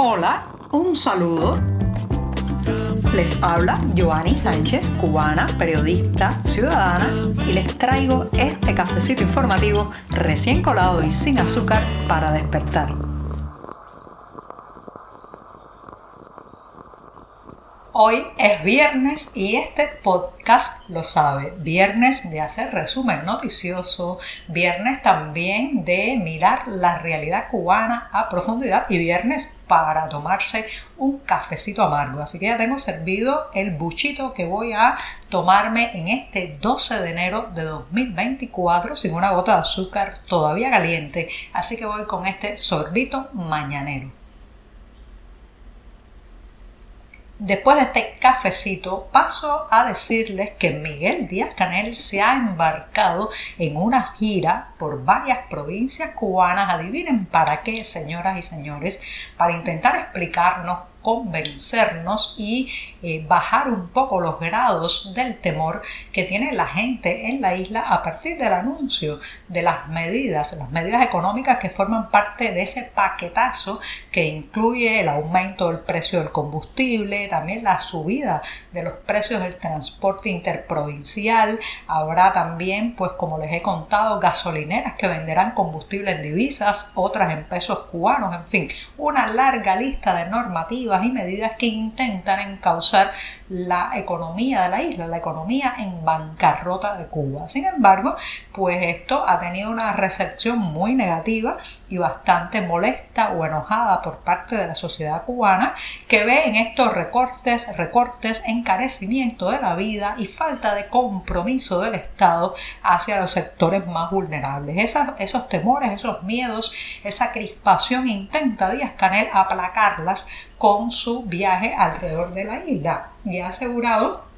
Hola, un saludo. Les habla Joanny Sánchez, cubana, periodista, ciudadana, y les traigo este cafecito informativo recién colado y sin azúcar para despertar. Hoy es viernes y este podcast lo sabe. Viernes de hacer resumen noticioso, viernes también de mirar la realidad cubana a profundidad y viernes para tomarse un cafecito amargo. Así que ya tengo servido el buchito que voy a tomarme en este 12 de enero de 2024 sin una gota de azúcar todavía caliente. Así que voy con este sorbito mañanero. Después de este cafecito, paso a decirles que Miguel Díaz Canel se ha embarcado en una gira por varias provincias cubanas. Adivinen para qué, señoras y señores, para intentar explicarnos convencernos y eh, bajar un poco los grados del temor que tiene la gente en la isla a partir del anuncio de las medidas, las medidas económicas que forman parte de ese paquetazo que incluye el aumento del precio del combustible, también la subida de los precios del transporte interprovincial, habrá también, pues como les he contado, gasolineras que venderán combustible en divisas, otras en pesos cubanos, en fin, una larga lista de normativas y medidas que intentan encauzar la economía de la isla, la economía en bancarrota de Cuba. Sin embargo, pues esto ha tenido una recepción muy negativa y bastante molesta o enojada por parte de la sociedad cubana que ve en estos recortes, recortes, encarecimiento de la vida y falta de compromiso del Estado hacia los sectores más vulnerables. esos temores, esos miedos, esa crispación intenta Díaz Canel aplacarlas con su viaje alrededor de la isla y ha asegurado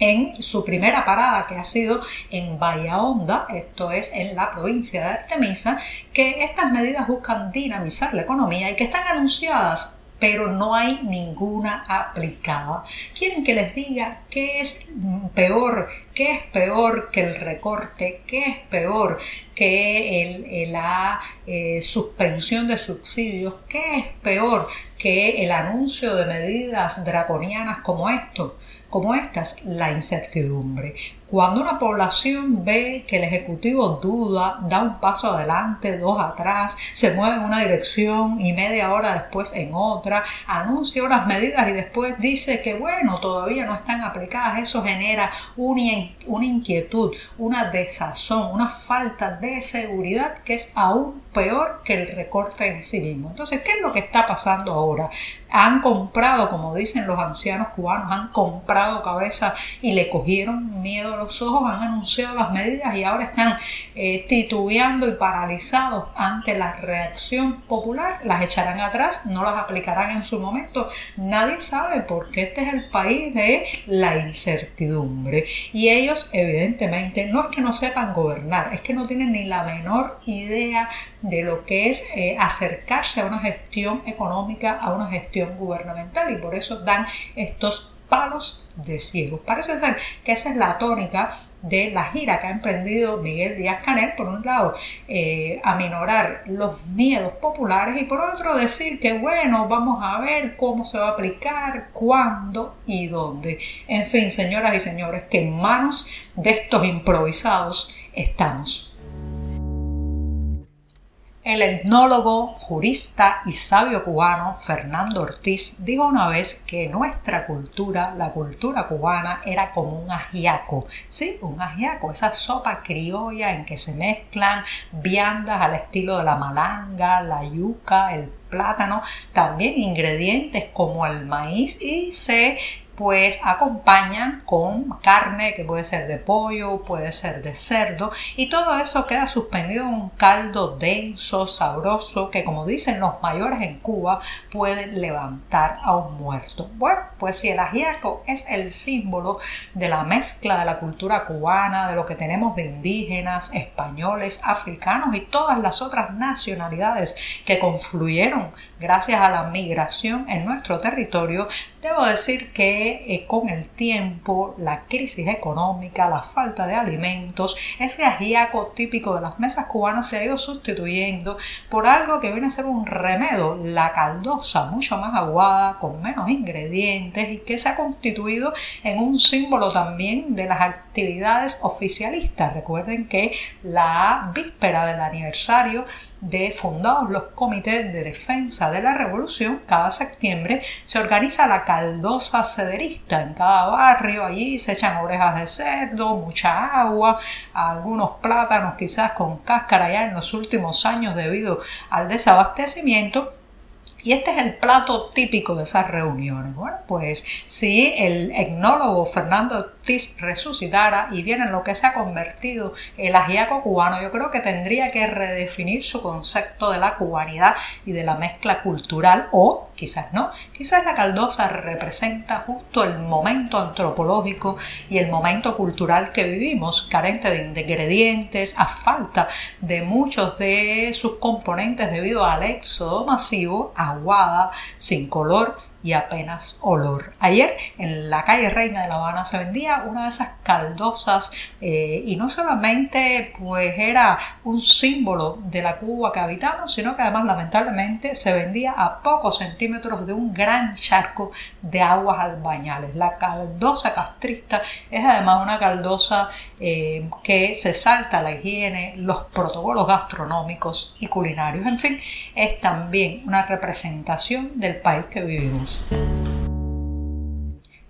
en su primera parada que ha sido en Bahía Honda, esto es en la provincia de Artemisa, que estas medidas buscan dinamizar la economía y que están anunciadas pero no hay ninguna aplicada. Quieren que les diga qué es peor, qué es peor que el recorte, qué es peor que la eh, suspensión de subsidios, qué es peor que el anuncio de medidas draconianas como esto como estas, la incertidumbre. Cuando una población ve que el Ejecutivo duda, da un paso adelante, dos atrás, se mueve en una dirección y media hora después en otra, anuncia unas medidas y después dice que bueno, todavía no están aplicadas, eso genera una, inquietud, una desazón, una falta de seguridad que es aún peor que el recorte en sí mismo. Entonces, ¿qué es lo que está pasando ahora? Han comprado, como dicen los ancianos cubanos, han comprado cabeza y le cogieron miedo los ojos, han anunciado las medidas y ahora están eh, titubeando y paralizados ante la reacción popular, las echarán atrás, no las aplicarán en su momento. Nadie sabe porque este es el país de la incertidumbre. Y ellos, evidentemente, no es que no sepan gobernar, es que no tienen ni la menor idea de lo que es eh, acercarse a una gestión económica, a una gestión gubernamental y por eso dan estos palos de ciego. Parece ser que esa es la tónica de la gira que ha emprendido Miguel Díaz Canel, por un lado, eh, aminorar los miedos populares y por otro decir que bueno, vamos a ver cómo se va a aplicar, cuándo y dónde. En fin, señoras y señores, que en manos de estos improvisados estamos. El etnólogo, jurista y sabio cubano Fernando Ortiz dijo una vez que nuestra cultura, la cultura cubana, era como un ajiaco. Sí, un ajiaco, esa sopa criolla en que se mezclan viandas al estilo de la malanga, la yuca, el plátano, también ingredientes como el maíz y se pues acompañan con carne que puede ser de pollo, puede ser de cerdo y todo eso queda suspendido en un caldo denso, sabroso que como dicen los mayores en Cuba puede levantar a un muerto. Bueno, pues si el ajiaco es el símbolo de la mezcla de la cultura cubana, de lo que tenemos de indígenas, españoles, africanos y todas las otras nacionalidades que confluyeron gracias a la migración en nuestro territorio, debo decir que eh, con el tiempo la crisis económica, la falta de alimentos, ese ajíaco típico de las mesas cubanas se ha ido sustituyendo por algo que viene a ser un remedio, la caldosa, mucho más aguada, con menos ingredientes y que se ha constituido en un símbolo también de las actividades oficialistas. Recuerden que la víspera del aniversario de fundados los comités de defensa de la revolución, cada septiembre se organiza la caldosa cederista en cada barrio, allí se echan orejas de cerdo, mucha agua, algunos plátanos quizás con cáscara ya en los últimos años debido al desabastecimiento y este es el plato típico de esas reuniones. Bueno, pues si el etnólogo Fernando Ortiz resucitara y viene en lo que se ha convertido el ajiaco cubano, yo creo que tendría que redefinir su concepto de la cubanidad y de la mezcla cultural o quizás no, quizás la caldosa representa justo el momento antropológico y el momento cultural que vivimos, carente de ingredientes, a falta de muchos de sus componentes debido al éxodo masivo, aguada, sin color y apenas olor. Ayer en la calle Reina de La Habana se vendía una de esas caldosas eh, y no solamente pues era un símbolo de la Cuba que habitamos, sino que además lamentablemente se vendía a pocos centímetros de un gran charco de aguas albañales. La caldosa castrista es además una caldosa eh, que se salta la higiene, los protocolos gastronómicos y culinarios. En fin, es también una representación del país que vivimos.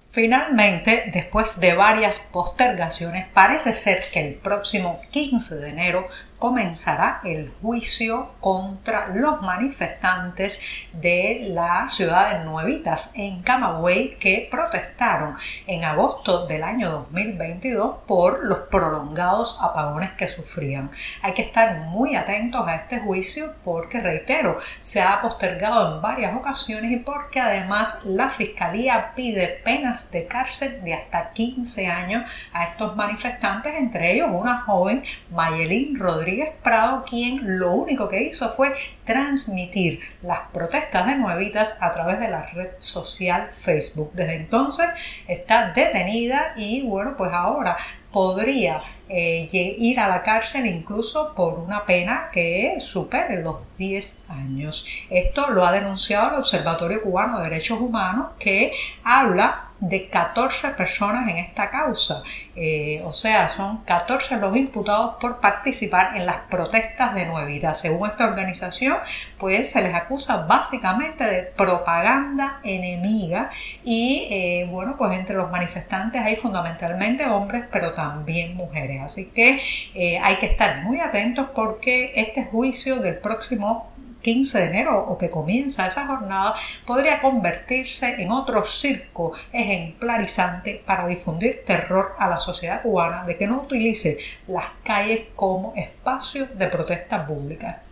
Finalmente, después de varias postergaciones, parece ser que el próximo 15 de enero comenzará el juicio contra los manifestantes de la ciudad de Nuevitas en Camagüey que protestaron en agosto del año 2022 por los prolongados apagones que sufrían. Hay que estar muy atentos a este juicio porque, reitero, se ha postergado en varias ocasiones y porque además la Fiscalía pide penas de cárcel de hasta 15 años a estos manifestantes, entre ellos una joven, Mayelín Rodríguez Prado, quien lo único que hizo fue transmitir las protestas de Nuevitas a través de la red social Facebook. Desde entonces está detenida y bueno, pues ahora podría eh, ir a la cárcel incluso por una pena que supere los 10 años. Esto lo ha denunciado el Observatorio Cubano de Derechos Humanos que habla de 14 personas en esta causa. Eh, o sea, son 14 los imputados por participar en las protestas de Nuevita. Según esta organización, pues se les acusa básicamente de propaganda enemiga y eh, bueno, pues entre los manifestantes hay fundamentalmente hombres, pero también mujeres. Así que eh, hay que estar muy atentos porque este juicio del próximo 15 de enero o que comienza esa jornada podría convertirse en otro circo ejemplarizante para difundir terror a la sociedad cubana de que no utilice las calles como espacio de protesta pública.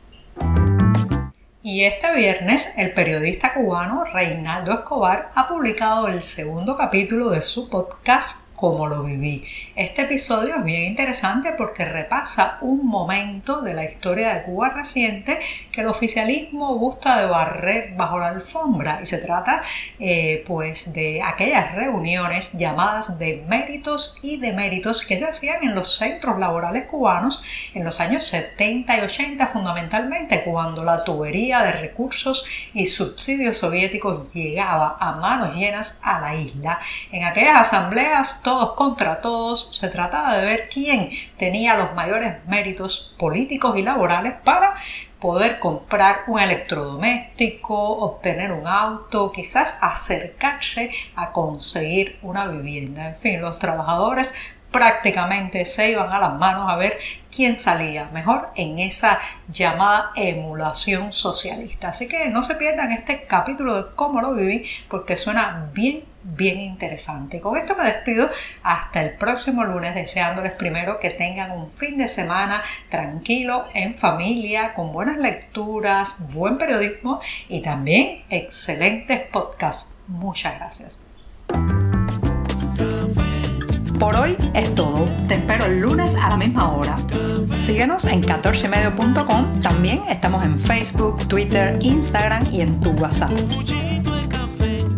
Y este viernes el periodista cubano Reinaldo Escobar ha publicado el segundo capítulo de su podcast como lo viví. Este episodio es bien interesante porque repasa un momento de la historia de Cuba reciente que el oficialismo gusta de barrer bajo la alfombra y se trata eh, pues de aquellas reuniones llamadas de méritos y deméritos que se hacían en los centros laborales cubanos en los años 70 y 80 fundamentalmente cuando la tubería de recursos y subsidios soviéticos llegaba a manos llenas a la isla. En aquellas asambleas todos contra todos, se trataba de ver quién tenía los mayores méritos políticos y laborales para poder comprar un electrodoméstico, obtener un auto, quizás acercarse a conseguir una vivienda. En fin, los trabajadores prácticamente se iban a las manos a ver quién salía mejor en esa llamada emulación socialista. Así que no se pierdan este capítulo de cómo lo viví porque suena bien bien interesante. Con esto me despido hasta el próximo lunes, deseándoles primero que tengan un fin de semana tranquilo, en familia, con buenas lecturas, buen periodismo y también excelentes podcasts. Muchas gracias. Por hoy es todo. Te espero el lunes a la misma hora. Síguenos en 14medio.com. También estamos en Facebook, Twitter, Instagram y en tu WhatsApp.